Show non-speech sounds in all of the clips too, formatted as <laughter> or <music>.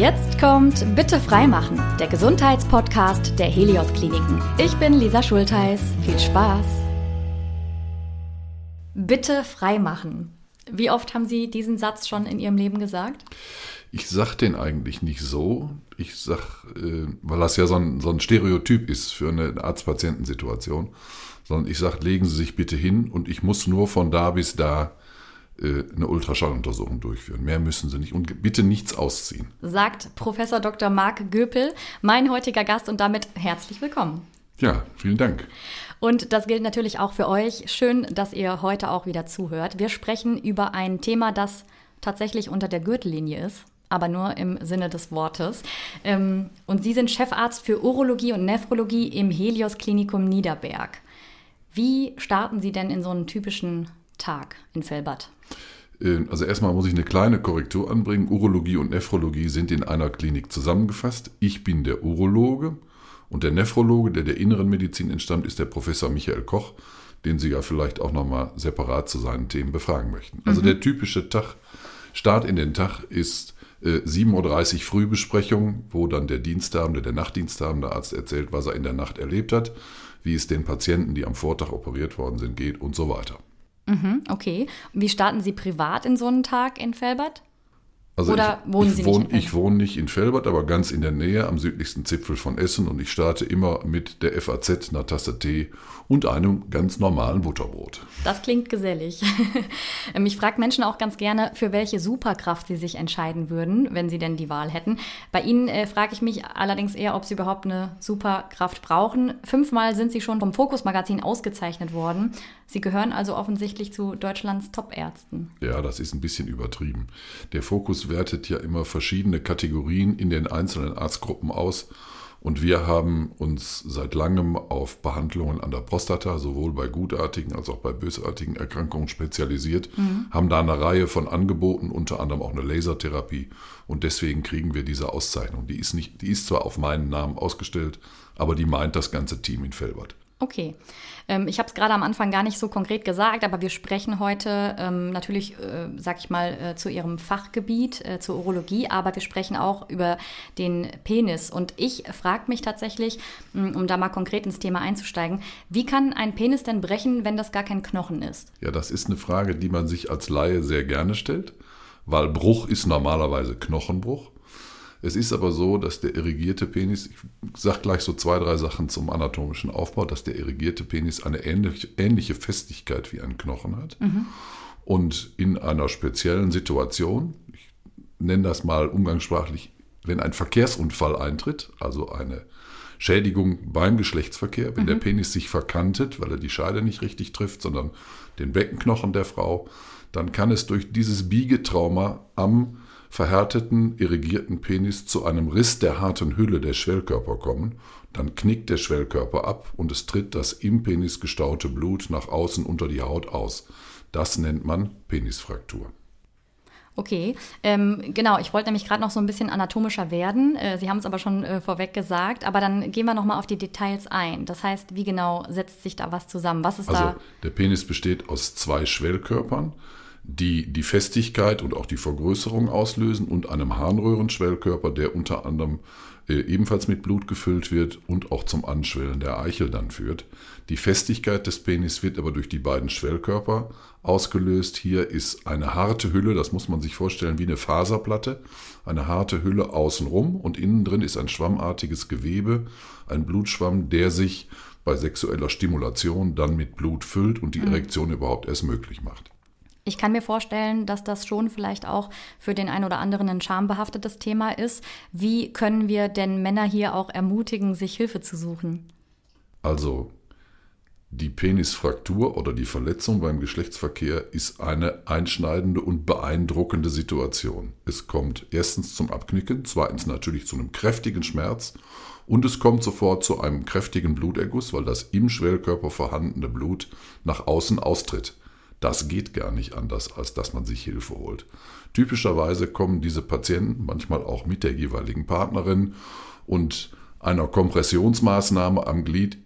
Jetzt kommt Bitte freimachen, der Gesundheitspodcast der Helios Kliniken. Ich bin Lisa Schultheiß. Viel Spaß. Bitte freimachen. Wie oft haben Sie diesen Satz schon in Ihrem Leben gesagt? Ich sage den eigentlich nicht so. Ich sage, äh, weil das ja so ein, so ein Stereotyp ist für eine Arzt-Patienten-Situation, sondern ich sage, legen Sie sich bitte hin und ich muss nur von da bis da eine Ultraschalluntersuchung durchführen. Mehr müssen Sie nicht und bitte nichts ausziehen. Sagt Professor Dr. Marc Göpel, mein heutiger Gast und damit herzlich willkommen. Ja, vielen Dank. Und das gilt natürlich auch für euch. Schön, dass ihr heute auch wieder zuhört. Wir sprechen über ein Thema, das tatsächlich unter der Gürtellinie ist aber nur im Sinne des Wortes. Ähm, und Sie sind Chefarzt für Urologie und Nephrologie im Helios Klinikum Niederberg. Wie starten Sie denn in so einen typischen Tag in Fellbad? Äh, also erstmal muss ich eine kleine Korrektur anbringen. Urologie und Nephrologie sind in einer Klinik zusammengefasst. Ich bin der Urologe und der Nephrologe, der der inneren Medizin entstammt, ist der Professor Michael Koch, den Sie ja vielleicht auch nochmal separat zu seinen Themen befragen möchten. Also mhm. der typische Tag, Start in den Tag ist äh, 7.30 Uhr Frühbesprechung, wo dann der Diensthabende, der Nachtdiensthabende Arzt erzählt, was er in der Nacht erlebt hat, wie es den Patienten, die am Vortag operiert worden sind, geht und so weiter. Mhm, okay. Wie starten Sie privat in so einen Tag in Felbert? Also Oder ich, wohnen Sie ich wohne, nicht in Ich wohne nicht in Felbert, aber ganz in der Nähe am südlichsten Zipfel von Essen und ich starte immer mit der FAZ, einer Tasse Tee und einem ganz normalen Butterbrot. Das klingt gesellig. <laughs> Ähm, ich frage Menschen auch ganz gerne, für welche Superkraft sie sich entscheiden würden, wenn sie denn die Wahl hätten. Bei Ihnen äh, frage ich mich allerdings eher, ob Sie überhaupt eine Superkraft brauchen. Fünfmal sind Sie schon vom Fokus Magazin ausgezeichnet worden. Sie gehören also offensichtlich zu Deutschlands Top-Ärzten. Ja, das ist ein bisschen übertrieben. Der Fokus wertet ja immer verschiedene Kategorien in den einzelnen Arztgruppen aus. Und wir haben uns seit langem auf Behandlungen an der Prostata, sowohl bei gutartigen als auch bei bösartigen Erkrankungen spezialisiert, mhm. haben da eine Reihe von Angeboten, unter anderem auch eine Lasertherapie. Und deswegen kriegen wir diese Auszeichnung. Die ist, nicht, die ist zwar auf meinen Namen ausgestellt, aber die meint das ganze Team in Felbert. Okay. Ähm, ich habe es gerade am Anfang gar nicht so konkret gesagt, aber wir sprechen heute ähm, natürlich, äh, sag ich mal, äh, zu Ihrem Fachgebiet, äh, zur Urologie, aber wir sprechen auch über den Penis. Und ich frage mich tatsächlich, mm, um da mal konkret ins Thema einzusteigen, wie kann ein Penis denn brechen, wenn das gar kein Knochen ist? Ja, das ist eine Frage, die man sich als Laie sehr gerne stellt, weil Bruch ist normalerweise Knochenbruch. Es ist aber so, dass der irrigierte Penis, ich sage gleich so zwei, drei Sachen zum anatomischen Aufbau, dass der irrigierte Penis eine ähnliche, ähnliche Festigkeit wie ein Knochen hat. Mhm. Und in einer speziellen Situation, ich nenne das mal umgangssprachlich, wenn ein Verkehrsunfall eintritt, also eine Schädigung beim Geschlechtsverkehr, wenn mhm. der Penis sich verkantet, weil er die Scheide nicht richtig trifft, sondern den Beckenknochen der Frau, dann kann es durch dieses Biegetrauma am verhärteten, irrigierten Penis zu einem Riss der harten Hülle der Schwellkörper kommen, dann knickt der Schwellkörper ab und es tritt das im Penis gestaute Blut nach außen unter die Haut aus. Das nennt man Penisfraktur. Okay, ähm, genau. Ich wollte nämlich gerade noch so ein bisschen anatomischer werden. Äh, Sie haben es aber schon äh, vorweg gesagt. Aber dann gehen wir noch mal auf die Details ein. Das heißt, wie genau setzt sich da was zusammen? Was ist also, da? Der Penis besteht aus zwei Schwellkörpern die die Festigkeit und auch die Vergrößerung auslösen und einem Harnröhrenschwellkörper, der unter anderem äh, ebenfalls mit Blut gefüllt wird und auch zum Anschwellen der Eichel dann führt. Die Festigkeit des Penis wird aber durch die beiden Schwellkörper ausgelöst. Hier ist eine harte Hülle, das muss man sich vorstellen wie eine Faserplatte, eine harte Hülle außenrum und innen drin ist ein schwammartiges Gewebe, ein Blutschwamm, der sich bei sexueller Stimulation dann mit Blut füllt und die mhm. Erektion überhaupt erst möglich macht. Ich kann mir vorstellen, dass das schon vielleicht auch für den einen oder anderen ein schambehaftetes Thema ist. Wie können wir denn Männer hier auch ermutigen, sich Hilfe zu suchen? Also die Penisfraktur oder die Verletzung beim Geschlechtsverkehr ist eine einschneidende und beeindruckende Situation. Es kommt erstens zum Abknicken, zweitens natürlich zu einem kräftigen Schmerz und es kommt sofort zu einem kräftigen Bluterguss, weil das im Schwellkörper vorhandene Blut nach außen austritt. Das geht gar nicht anders, als dass man sich Hilfe holt. Typischerweise kommen diese Patienten manchmal auch mit der jeweiligen Partnerin und einer Kompressionsmaßnahme am Glied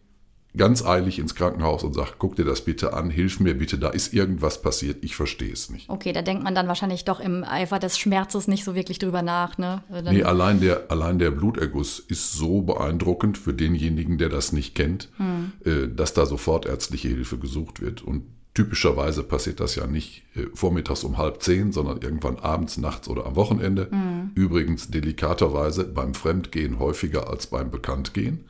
ganz eilig ins Krankenhaus und sagt, guck dir das bitte an, hilf mir bitte, da ist irgendwas passiert, ich verstehe es nicht. Okay, da denkt man dann wahrscheinlich doch im Eifer des Schmerzes nicht so wirklich drüber nach. Ne? Dann nee, allein der, allein der Bluterguss ist so beeindruckend für denjenigen, der das nicht kennt, hm. dass da sofort ärztliche Hilfe gesucht wird. Und typischerweise passiert das ja nicht äh, vormittags um halb zehn, sondern irgendwann abends, nachts oder am Wochenende. Mhm. Übrigens delikaterweise beim Fremdgehen häufiger als beim Bekanntgehen.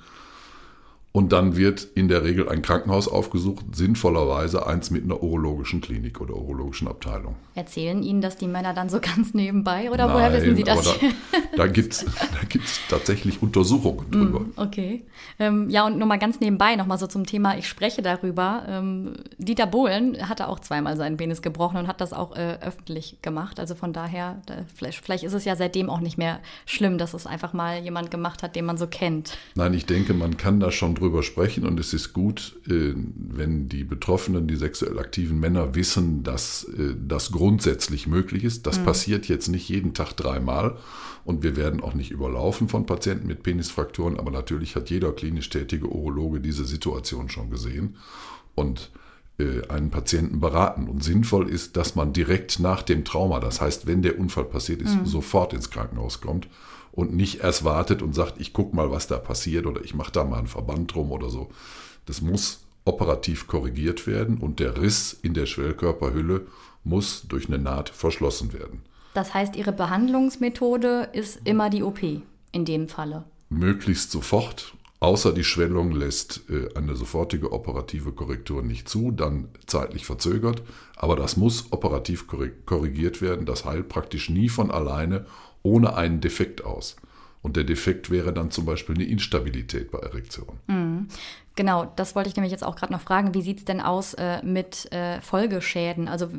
Und dann wird in der Regel ein Krankenhaus aufgesucht, sinnvollerweise eins mit einer urologischen Klinik oder urologischen Abteilung. Erzählen Ihnen das die Männer dann so ganz nebenbei oder Nein, woher wissen Sie das? da, <laughs> da gibt es da gibt's tatsächlich Untersuchungen drüber. Mm, okay. Ähm, ja, und nur mal ganz nebenbei nochmal so zum Thema, ich spreche darüber. Ähm, Dieter Bohlen hatte auch zweimal seinen Penis gebrochen und hat das auch äh, öffentlich gemacht. Also von daher, da, vielleicht, vielleicht ist es ja seitdem auch nicht mehr schlimm, dass es einfach mal jemand gemacht hat, den man so kennt. Nein, ich denke, man kann da schon drüber drüber sprechen und es ist gut, äh, wenn die Betroffenen, die sexuell aktiven Männer wissen, dass äh, das grundsätzlich möglich ist. Das mhm. passiert jetzt nicht jeden Tag dreimal und wir werden auch nicht überlaufen von Patienten mit Penisfrakturen, aber natürlich hat jeder klinisch tätige Urologe diese Situation schon gesehen und äh, einen Patienten beraten. Und sinnvoll ist, dass man direkt nach dem Trauma, das heißt, wenn der Unfall passiert ist, mhm. sofort ins Krankenhaus kommt und nicht erst wartet und sagt, ich gucke mal, was da passiert oder ich mache da mal einen Verband drum oder so. Das muss operativ korrigiert werden und der Riss in der Schwellkörperhülle muss durch eine Naht verschlossen werden. Das heißt, Ihre Behandlungsmethode ist immer die OP in dem Falle? Möglichst sofort, außer die Schwellung lässt äh, eine sofortige operative Korrektur nicht zu, dann zeitlich verzögert. Aber das muss operativ korrigiert werden. Das heilt praktisch nie von alleine ohne einen Defekt aus. Und der Defekt wäre dann zum Beispiel eine Instabilität bei Erektion. Mhm. Genau, das wollte ich nämlich jetzt auch gerade noch fragen. Wie sieht es denn aus äh, mit äh, Folgeschäden? Also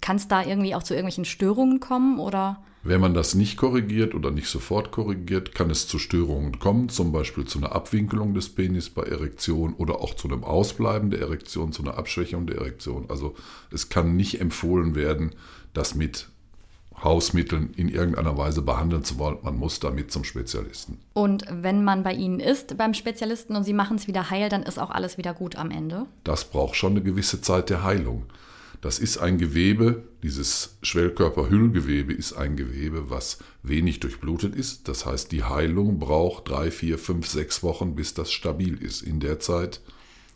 kann es da irgendwie auch zu irgendwelchen Störungen kommen oder? Wenn man das nicht korrigiert oder nicht sofort korrigiert, kann es zu Störungen kommen, zum Beispiel zu einer Abwinkelung des Penis bei Erektion oder auch zu einem Ausbleiben der Erektion, zu einer Abschwächung der Erektion. Also es kann nicht empfohlen werden, das mit Hausmitteln in irgendeiner Weise behandeln zu wollen. Man muss damit zum Spezialisten. Und wenn man bei Ihnen ist, beim Spezialisten, und Sie machen es wieder heil, dann ist auch alles wieder gut am Ende? Das braucht schon eine gewisse Zeit der Heilung. Das ist ein Gewebe, dieses Schwellkörperhüllgewebe ist ein Gewebe, was wenig durchblutet ist. Das heißt, die Heilung braucht drei, vier, fünf, sechs Wochen, bis das stabil ist. In der Zeit,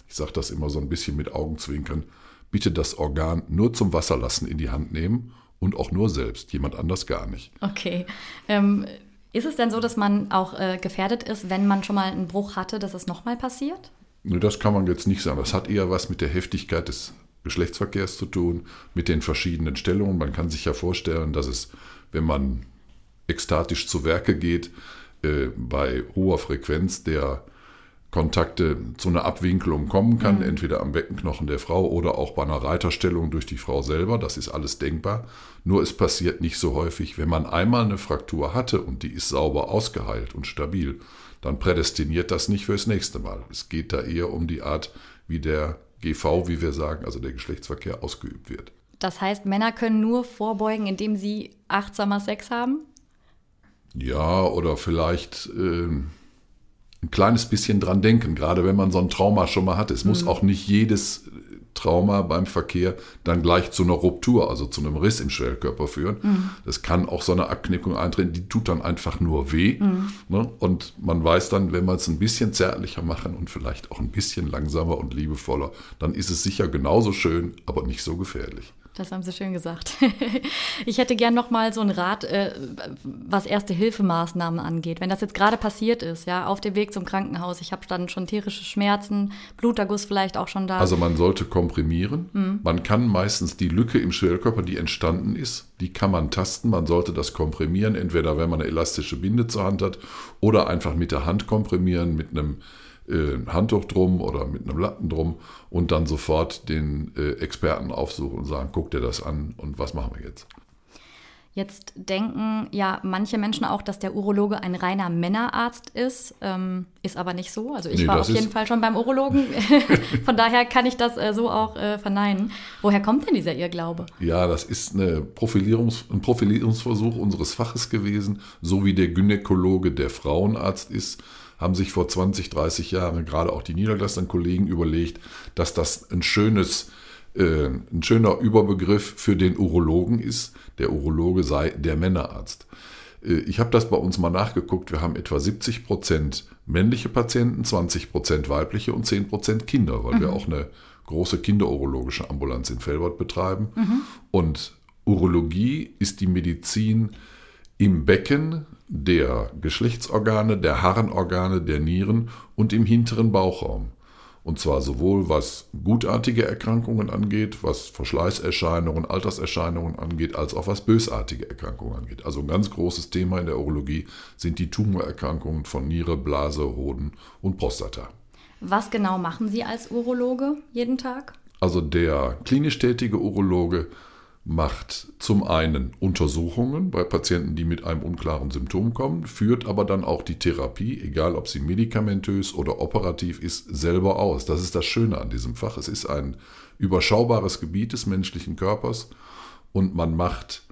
ich sage das immer so ein bisschen mit Augenzwinkern, bitte das Organ nur zum Wasserlassen in die Hand nehmen und auch nur selbst, jemand anders gar nicht. Okay. Ähm, ist es denn so, dass man auch äh, gefährdet ist, wenn man schon mal einen Bruch hatte, dass es nochmal passiert? Nee, das kann man jetzt nicht sagen. Das hat eher was mit der Heftigkeit des Geschlechtsverkehrs zu tun, mit den verschiedenen Stellungen. Man kann sich ja vorstellen, dass es, wenn man ekstatisch zu Werke geht, äh, bei hoher Frequenz der Kontakte zu einer Abwinkelung kommen kann, mhm. entweder am Beckenknochen der Frau oder auch bei einer Reiterstellung durch die Frau selber. Das ist alles denkbar. Nur es passiert nicht so häufig. Wenn man einmal eine Fraktur hatte und die ist sauber ausgeheilt und stabil, dann prädestiniert das nicht fürs nächste Mal. Es geht da eher um die Art, wie der GV, wie wir sagen, also der Geschlechtsverkehr ausgeübt wird. Das heißt, Männer können nur vorbeugen, indem sie achtsamer Sex haben? Ja, oder vielleicht. Äh, ein kleines bisschen dran denken, gerade wenn man so ein Trauma schon mal hat. Es mhm. muss auch nicht jedes Trauma beim Verkehr dann gleich zu einer Ruptur, also zu einem Riss im Schwellkörper führen. Mhm. Das kann auch so eine Abknickung eintreten, die tut dann einfach nur weh. Mhm. Ne? Und man weiß dann, wenn man es ein bisschen zärtlicher machen und vielleicht auch ein bisschen langsamer und liebevoller, dann ist es sicher genauso schön, aber nicht so gefährlich. Das haben Sie schön gesagt. <laughs> Ich hätte gern noch mal so einen Rat, äh, was Erste-Hilfemaßnahmen angeht. Wenn das jetzt gerade passiert ist, ja, auf dem Weg zum Krankenhaus, ich habe dann schon tierische Schmerzen, Bluterguss vielleicht auch schon da. Also man sollte komprimieren. Mhm. Man kann meistens die Lücke im Schwellkörper, die entstanden ist, die kann man tasten. Man sollte das komprimieren, entweder wenn man eine elastische Binde zur Hand hat oder einfach mit der Hand komprimieren, mit einem äh, Handtuch drum oder mit einem Lappen drum und dann sofort den äh, Experten aufsuchen und sagen, guck dir das an und was machen wir jetzt? Jetzt denken ja manche Menschen auch, dass der Urologe ein reiner Männerarzt ist. Ähm, ist aber nicht so. Also ich nee, war auf jeden Fall schon beim Urologen. <laughs> <laughs> Von daher kann ich das äh, so auch äh, verneinen. Woher kommt denn dieser Irrglaube? Ja, das ist eine Profilierungs-, ein Profilierungsversuch unseres Faches gewesen. So wie der Gynäkologe der Frauenarzt ist, haben sich vor 20, 30 Jahren gerade auch die niedergelassenen Kollegen überlegt, dass das ein schönes äh, ein schöner Überbegriff für den Urologen ist. Der Urologe sei der Männerarzt. Äh, ich habe das bei uns mal nachgeguckt. Wir haben etwa 70 Prozent männliche Patienten, 20 Prozent weibliche und 10 Prozent Kinder, weil mhm. wir auch eine große kinderurologische Ambulanz in Fellbad betreiben. Mhm. Und Urologie ist die Medizin im Becken der Geschlechtsorgane, der Harrenorgane, der Nieren und im hinteren Bauchraum. Und zwar sowohl was gutartige Erkrankungen angeht, was Verschleißerscheinungen, Alterserscheinungen angeht, als auch was bösartige Erkrankungen angeht. Also ein ganz großes Thema in der Urologie sind die Tumorerkrankungen von Niere, Blase, Hoden und Prostata. Was genau machen Sie als Urologe jeden Tag? Also der klinisch tätige Urologe macht zum einen Untersuchungen bei Patienten, die mit einem unklaren Symptom kommen, führt aber dann auch die Therapie, egal ob sie medikamentös oder operativ ist, selber aus. Das ist das Schöne an diesem Fach. Es ist ein überschaubares Gebiet des menschlichen Körpers und man macht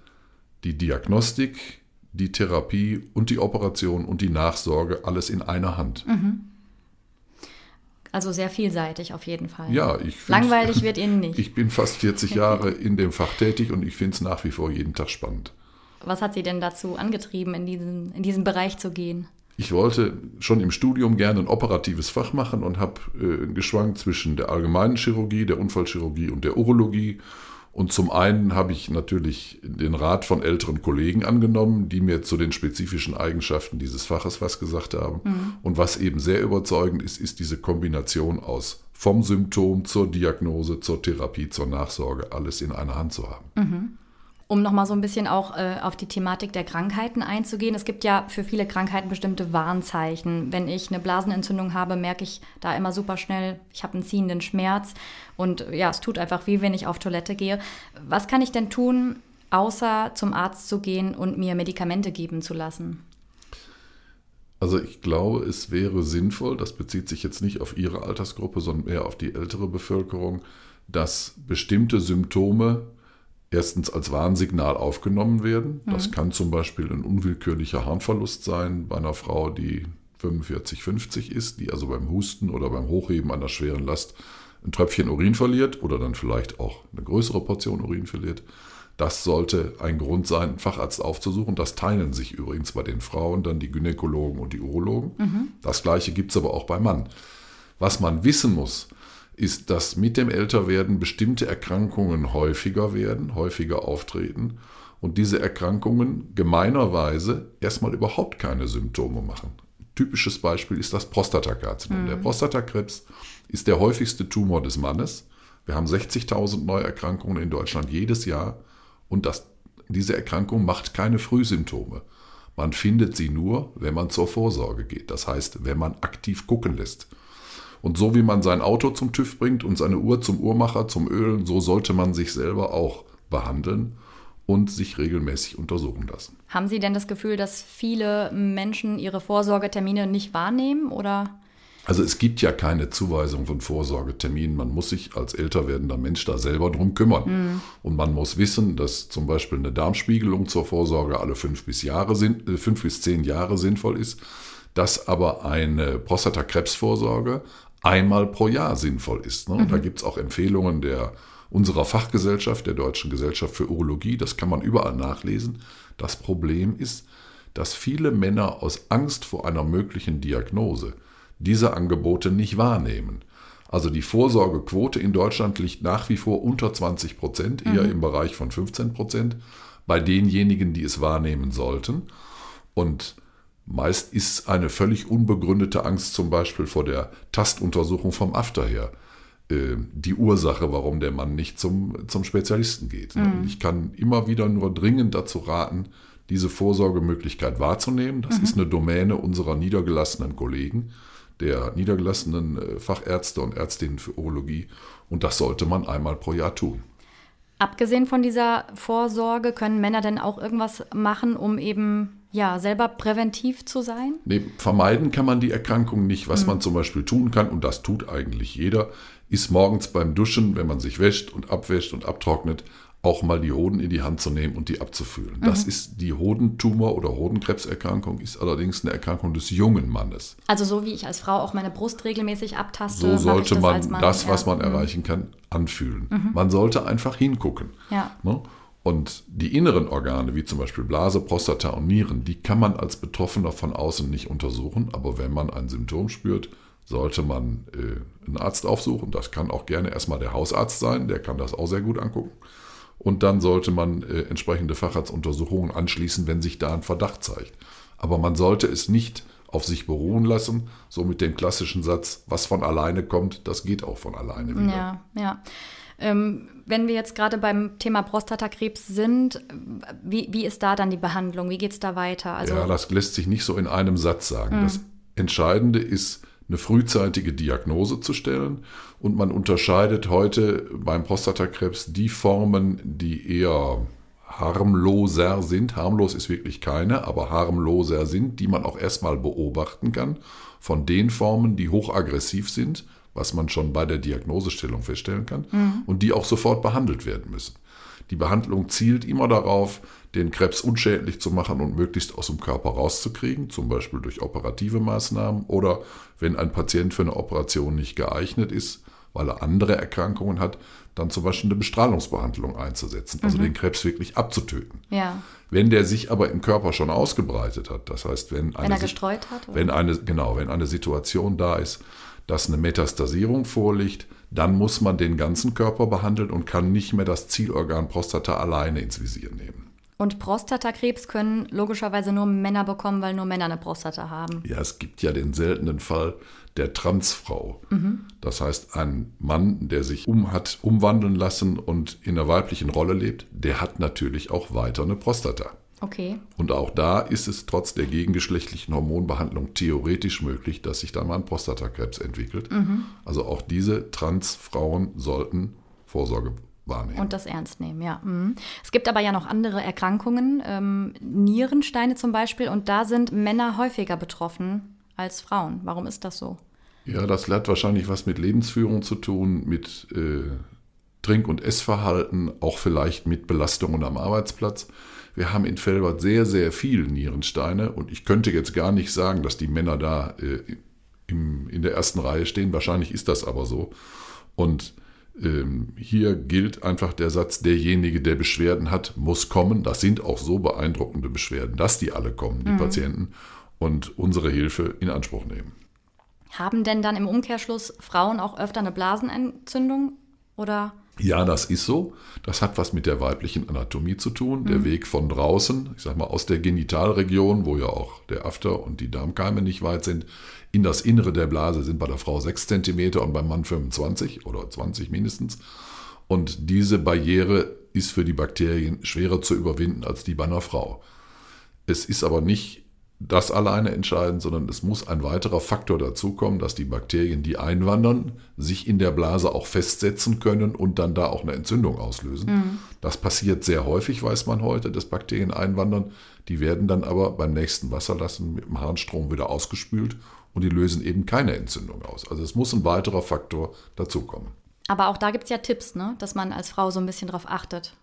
die Diagnostik, die Therapie und die Operation und die Nachsorge alles in einer Hand. Mhm. Also sehr vielseitig auf jeden Fall. Ja, ich Langweilig wird Ihnen <laughs> nicht. Ich bin fast 40 Jahre <laughs> in dem Fach tätig und ich finde es nach wie vor jeden Tag spannend. Was hat Sie denn dazu angetrieben, in diesen, in diesen Bereich zu gehen? Ich wollte schon im Studium gerne ein operatives Fach machen und habe äh, geschwankt zwischen der allgemeinen Chirurgie, der Unfallchirurgie und der Urologie und zum einen habe ich natürlich den Rat von älteren Kollegen angenommen, die mir zu den spezifischen Eigenschaften dieses Faches was gesagt haben. Mhm. Und was eben sehr überzeugend ist, ist diese Kombination aus vom Symptom zur Diagnose, zur Therapie, zur Nachsorge, alles in einer Hand zu haben. Mhm um nochmal so ein bisschen auch äh, auf die Thematik der Krankheiten einzugehen. Es gibt ja für viele Krankheiten bestimmte Warnzeichen. Wenn ich eine Blasenentzündung habe, merke ich da immer super schnell, ich habe einen ziehenden Schmerz und ja, es tut einfach weh, wenn ich auf Toilette gehe. Was kann ich denn tun, außer zum Arzt zu gehen und mir Medikamente geben zu lassen? Also ich glaube, es wäre sinnvoll, das bezieht sich jetzt nicht auf Ihre Altersgruppe, sondern eher auf die ältere Bevölkerung, dass bestimmte Symptome erstens als Warnsignal aufgenommen werden. Das mhm. kann zum Beispiel ein unwillkürlicher Harnverlust sein bei einer Frau, die 45, 50 ist, die also beim Husten oder beim Hochheben einer schweren Last ein Tröpfchen Urin verliert oder dann vielleicht auch eine größere Portion Urin verliert. Das sollte ein Grund sein, einen Facharzt aufzusuchen. Das teilen sich übrigens bei den Frauen dann die Gynäkologen und die Urologen. Mhm. Das gleiche gibt es aber auch beim Mann. Was man wissen muss, ist, dass mit dem Älterwerden bestimmte Erkrankungen häufiger werden, häufiger auftreten und diese Erkrankungen gemeinerweise erstmal überhaupt keine Symptome machen. Typisches Beispiel ist das Prostatakarzinom. Mhm. Der Prostatakrebs ist der häufigste Tumor des Mannes. Wir haben 60.000 Neuerkrankungen in Deutschland jedes Jahr und das, diese Erkrankung macht keine Frühsymptome. Man findet sie nur, wenn man zur Vorsorge geht. Das heißt, wenn man aktiv gucken lässt. Und so wie man sein Auto zum TÜV bringt und seine Uhr zum Uhrmacher, zum Ölen, so sollte man sich selber auch behandeln und sich regelmäßig untersuchen lassen. Haben Sie denn das Gefühl, dass viele Menschen ihre Vorsorgetermine nicht wahrnehmen oder? Also es gibt ja keine Zuweisung von Vorsorgeterminen. Man muss sich als älter werdender Mensch da selber drum kümmern. Mhm. Und man muss wissen, dass zum Beispiel eine Darmspiegelung zur Vorsorge alle fünf bis, Jahre, äh, fünf bis zehn Jahre sinnvoll ist, dass aber eine Prostatakrebsvorsorge einmal pro Jahr sinnvoll ist. Ne? Mhm. da gibt es auch Empfehlungen der unserer Fachgesellschaft, der Deutschen Gesellschaft für Urologie, das kann man überall nachlesen. Das Problem ist, dass viele Männer aus Angst vor einer möglichen Diagnose diese Angebote nicht wahrnehmen. Also die Vorsorgequote in Deutschland liegt nach wie vor unter 20 Prozent, eher mhm. im Bereich von 15 Prozent, bei denjenigen, die es wahrnehmen sollten. Und Meist ist eine völlig unbegründete Angst zum Beispiel vor der Tastuntersuchung vom After her äh, die Ursache, warum der Mann nicht zum, zum Spezialisten geht. Mhm. Ich kann immer wieder nur dringend dazu raten, diese Vorsorgemöglichkeit wahrzunehmen. Das mhm. ist eine Domäne unserer niedergelassenen Kollegen, der niedergelassenen äh, Fachärzte und Ärztinnen für Urologie. Und das sollte man einmal pro Jahr tun. Abgesehen von dieser Vorsorge, können Männer denn auch irgendwas machen, um eben ja selber präventiv zu sein? Nee, vermeiden kann man die Erkrankung nicht. Was mhm. man zum Beispiel tun kann, und das tut eigentlich jeder, ist morgens beim Duschen, wenn man sich wäscht und abwäscht und abtrocknet, auch mal die Hoden in die Hand zu nehmen und die abzufühlen. Mhm. Das ist die Hodentumor- oder Hodenkrebserkrankung, ist allerdings eine Erkrankung des jungen Mannes. Also so wie ich als Frau auch meine Brust regelmäßig abtaste. So sollte das man Mann, das, was man mhm. erreichen kann, anfühlen. Mhm. Man sollte einfach hingucken. Ja. Ne? Und die inneren Organe, wie zum Beispiel Blase, Prostata und Nieren, die kann man als Betroffener von außen nicht untersuchen. Aber wenn man ein Symptom spürt, sollte man äh, einen Arzt aufsuchen. Das kann auch gerne erstmal der Hausarzt sein, der kann das auch sehr gut angucken. Und dann sollte man äh, entsprechende Facharztuntersuchungen anschließen, wenn sich da ein Verdacht zeigt. Aber man sollte es nicht auf sich beruhen lassen, so mit dem klassischen Satz, was von alleine kommt, das geht auch von alleine wieder. Ja, ja. Ähm, wenn wir jetzt gerade beim Thema Prostatakrebs sind, wie, wie ist da dann die Behandlung? Wie geht es da weiter? Also ja, das lässt sich nicht so in einem Satz sagen. Mhm. Das Entscheidende ist, eine frühzeitige Diagnose zu stellen. Und man unterscheidet heute beim Prostatakrebs die Formen, die eher harmloser sind. Harmlos ist wirklich keine, aber harmloser sind, die man auch erstmal beobachten kann, von den Formen, die hochaggressiv sind, was man schon bei der Diagnosestellung feststellen kann, mhm. und die auch sofort behandelt werden müssen. Die Behandlung zielt immer darauf, den Krebs unschädlich zu machen und möglichst aus dem Körper rauszukriegen, zum Beispiel durch operative Maßnahmen oder wenn ein Patient für eine Operation nicht geeignet ist, weil er andere Erkrankungen hat, dann zum Beispiel eine Bestrahlungsbehandlung einzusetzen, also mhm. den Krebs wirklich abzutöten. Ja. Wenn der sich aber im Körper schon ausgebreitet hat, das heißt, wenn eine, wenn er gestreut hat, oder? wenn eine genau, wenn eine Situation da ist, dass eine Metastasierung vorliegt, dann muss man den ganzen Körper behandeln und kann nicht mehr das Zielorgan Prostata alleine ins Visier nehmen. Und Prostatakrebs können logischerweise nur Männer bekommen, weil nur Männer eine Prostata haben. Ja, es gibt ja den seltenen Fall der Transfrau. Mhm. Das heißt, ein Mann, der sich um hat umwandeln lassen und in einer weiblichen Rolle lebt, der hat natürlich auch weiter eine Prostata. Okay. Und auch da ist es trotz der gegengeschlechtlichen Hormonbehandlung theoretisch möglich, dass sich dann mal ein Prostatakrebs entwickelt. Mhm. Also auch diese Transfrauen sollten Vorsorge wahrnehmen. Und das ernst nehmen, ja. Mhm. Es gibt aber ja noch andere Erkrankungen, ähm, Nierensteine zum Beispiel, und da sind Männer häufiger betroffen als Frauen. Warum ist das so? Ja, das hat wahrscheinlich was mit Lebensführung zu tun, mit äh, Trink- und Essverhalten, auch vielleicht mit Belastungen am Arbeitsplatz. Wir haben in Felbert sehr, sehr viele Nierensteine und ich könnte jetzt gar nicht sagen, dass die Männer da äh, im, in der ersten Reihe stehen. Wahrscheinlich ist das aber so. Und ähm, hier gilt einfach der Satz, derjenige, der Beschwerden hat, muss kommen. Das sind auch so beeindruckende Beschwerden, dass die alle kommen, die mhm. Patienten, und unsere Hilfe in Anspruch nehmen. Haben denn dann im Umkehrschluss Frauen auch öfter eine Blasenentzündung oder? Ja, das ist so. Das hat was mit der weiblichen Anatomie zu tun. Der mhm. Weg von draußen, ich sag mal aus der Genitalregion, wo ja auch der After und die Darmkeime nicht weit sind, in das Innere der Blase sind bei der Frau 6 cm und beim Mann 25 oder 20 mindestens. Und diese Barriere ist für die Bakterien schwerer zu überwinden als die bei einer Frau. Es ist aber nicht das alleine entscheidend, sondern es muss ein weiterer Faktor dazukommen, dass die Bakterien, die einwandern, sich in der Blase auch festsetzen können und dann da auch eine Entzündung auslösen. Mhm. Das passiert sehr häufig, weiß man heute, dass Bakterien einwandern. Die werden dann aber beim nächsten Wasserlassen mit dem Harnstrom wieder ausgespült und die lösen eben keine Entzündung aus. Also es muss ein weiterer Faktor dazukommen. Aber auch da gibt es ja Tipps, ne? dass man als Frau so ein bisschen darauf achtet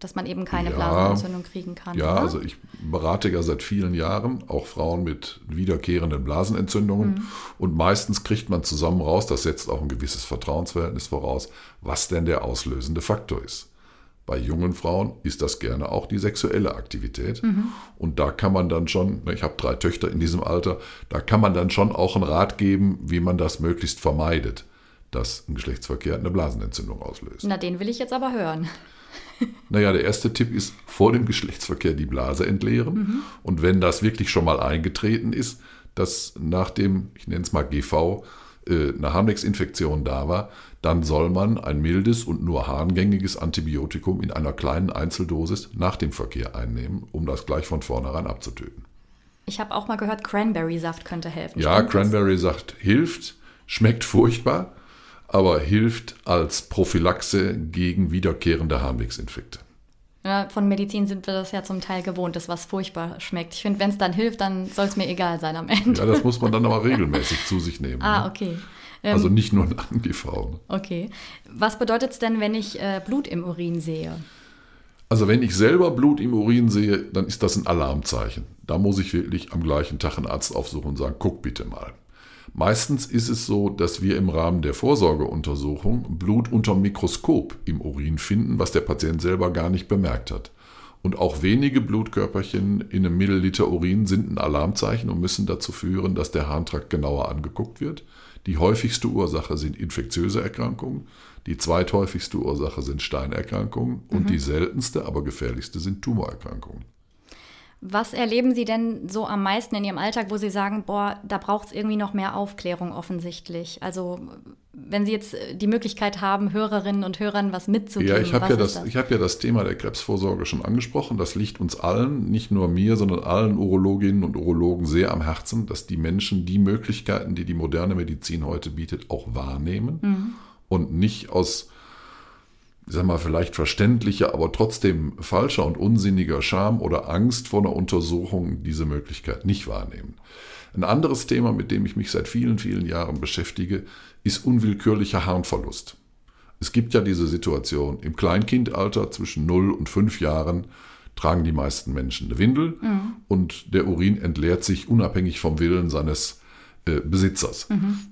dass man eben keine ja, Blasenentzündung kriegen kann. Ja, oder? also ich berate ja seit vielen Jahren auch Frauen mit wiederkehrenden Blasenentzündungen mhm. und meistens kriegt man zusammen raus, das setzt auch ein gewisses Vertrauensverhältnis voraus, was denn der auslösende Faktor ist. Bei jungen Frauen ist das gerne auch die sexuelle Aktivität. Mhm. Und da kann man dann schon, ich habe drei Töchter in diesem Alter, da kann man dann schon auch einen Rat geben, wie man das möglichst vermeidet, dass ein Geschlechtsverkehr eine Blasenentzündung auslöst. Na, den will ich jetzt aber hören. Naja, der erste Tipp ist, vor dem Geschlechtsverkehr die Blase entleeren. Mhm. Und wenn das wirklich schon mal eingetreten ist, dass nach dem, ich nenne es mal GV, äh, eine Harnwegsinfektion da war, dann soll man ein mildes und nur harngängiges Antibiotikum in einer kleinen Einzeldosis nach dem Verkehr einnehmen, um das gleich von vornherein abzutöten. Ich habe auch mal gehört, Cranberry-Saft könnte helfen. Ja, Cranberry-Saft hilft, schmeckt furchtbar, aber hilft als Prophylaxe gegen wiederkehrende Harnwegsinfekte. Ja, von Medizin sind wir das ja zum Teil gewohnt, dass was furchtbar schmeckt. Ich finde, wenn es dann hilft, dann soll es mir egal sein am Ende. Ja, das muss man dann aber regelmäßig zu sich nehmen. <laughs> Ah, ne? okay. Also Ähm, nicht nur nach dem GV. ne? Okay. Was bedeutet es denn, wenn ich äh, Blut im Urin sehe? Also wenn ich selber Blut im Urin sehe, dann ist das ein Alarmzeichen. Da muss ich wirklich am gleichen Tag einen Arzt aufsuchen und sagen, guck bitte mal. Meistens ist es so, dass wir im Rahmen der Vorsorgeuntersuchung Blut unter Mikroskop im Urin finden, was der Patient selber gar nicht bemerkt hat. Und auch wenige Blutkörperchen in einem Milliliter Urin sind ein Alarmzeichen und müssen dazu führen, dass der Harntrakt genauer angeguckt wird. Die häufigste Ursache sind infektiöse Erkrankungen, die zweithäufigste Ursache sind Steinerkrankungen und die seltenste, aber gefährlichste sind Tumorerkrankungen. Was erleben Sie denn so am meisten in Ihrem Alltag, wo Sie sagen, boah, da braucht es irgendwie noch mehr Aufklärung offensichtlich? Also wenn Sie jetzt äh, die Möglichkeit haben, Hörerinnen und Hörern was mitzugeben, Ja, ich habe ja, ist das, ich hab ja das Thema der Krebsvorsorge schon angesprochen. Das liegt uns allen, nicht nur mir, sondern allen Urologinnen und Urologen sehr am Herzen, dass die Menschen die Möglichkeiten, die die moderne Medizin heute bietet, auch wahrnehmen und nicht aus, ich sag mal, vielleicht verständlicher, aber trotzdem falscher und unsinniger Scham oder Angst vor einer Untersuchung diese Möglichkeit nicht wahrnehmen. Ein anderes Thema, mit dem ich mich seit vielen, vielen Jahren beschäftige, ist unwillkürlicher Harnverlust. Es gibt ja diese Situation, im Kleinkindalter zwischen 0 und 5 Jahren tragen die meisten Menschen eine Windel und der Urin entleert sich unabhängig vom Willen seines äh, Besitzers.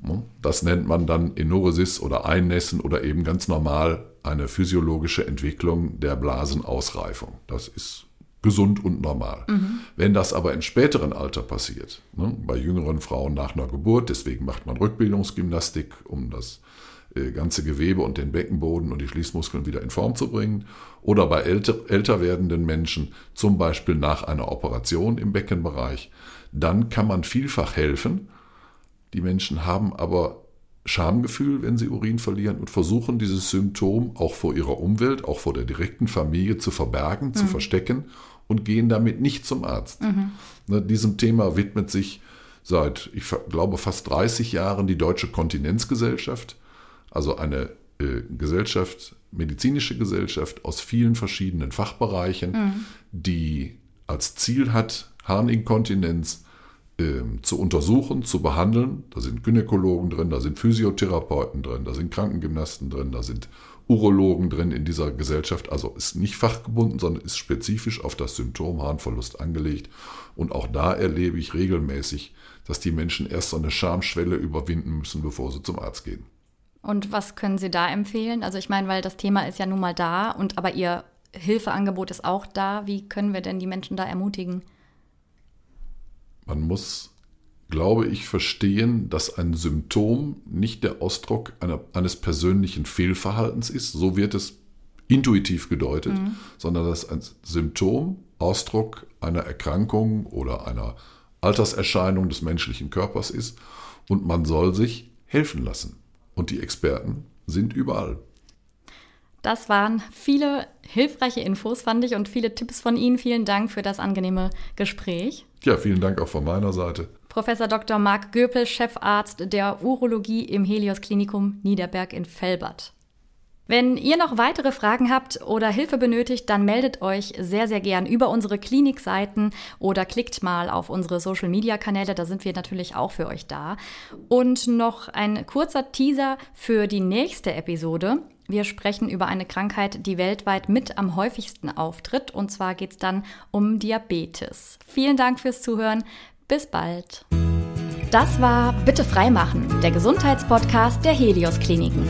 Ne? Das nennt man dann Enoresis oder Einnässen oder eben ganz normal eine physiologische Entwicklung der Blasenausreifung. Das ist gesund und normal. Wenn das aber im späteren Alter passiert, ne, bei jüngeren Frauen nach einer Geburt, deswegen macht man Rückbildungsgymnastik, um das äh, ganze Gewebe und den Beckenboden und die Schließmuskeln wieder in Form zu bringen, oder bei älter, älter werdenden Menschen, zum Beispiel nach einer Operation im Beckenbereich, dann kann man vielfach helfen. Die Menschen haben aber Schamgefühl, wenn sie Urin verlieren und versuchen dieses Symptom auch vor ihrer Umwelt, auch vor der direkten Familie zu verbergen, zu verstecken und gehen damit nicht zum Arzt. Ne, diesem Thema widmet sich seit, ich glaube, fast 30 Jahren die Deutsche Kontinenzgesellschaft, also eine äh, Gesellschaft, medizinische Gesellschaft aus vielen verschiedenen Fachbereichen, die als Ziel hat, Harninkontinenz ähm, zu untersuchen, zu behandeln. Da sind Gynäkologen drin, da sind Physiotherapeuten drin, da sind Krankengymnasten drin, da sind Urologen drin in dieser Gesellschaft. Also ist nicht fachgebunden, sondern ist spezifisch auf das Symptom Harnverlust angelegt. Und auch da erlebe ich regelmäßig, dass die Menschen erst so eine Schamschwelle überwinden müssen, bevor sie zum Arzt gehen. Und was können Sie da empfehlen? Also ich meine, weil das Thema ist ja nun mal da und aber Ihr Hilfeangebot ist auch da. Wie können wir denn die Menschen da ermutigen? Man muss, glaube ich, verstehen, dass ein Symptom nicht der Ausdruck einer, eines persönlichen Fehlverhaltens ist, so wird es intuitiv gedeutet, sondern dass ein Symptom Ausdruck einer Erkrankung oder einer Alterserscheinung des menschlichen Körpers ist und man soll sich helfen lassen. Und die Experten sind überall. Das waren viele hilfreiche Infos, fand ich, und viele Tipps von Ihnen. Vielen Dank für das angenehme Gespräch. Ja, vielen Dank auch von meiner Seite. Professor Dr. Marc Göpel, Chefarzt der Urologie im Helios Klinikum Niederberg in Velbert. Wenn ihr noch weitere Fragen habt oder Hilfe benötigt, dann meldet euch sehr, sehr gern über unsere Klinikseiten oder klickt mal auf unsere Social-Media-Kanäle, da sind wir natürlich auch für euch da. Und noch ein kurzer Teaser für die nächste Episode. Wir sprechen über eine Krankheit, die weltweit mit am häufigsten auftritt, und zwar geht es dann um Diabetes. Vielen Dank fürs Zuhören, bis bald. Das war Bitte freimachen, der Gesundheitspodcast der Helios Kliniken.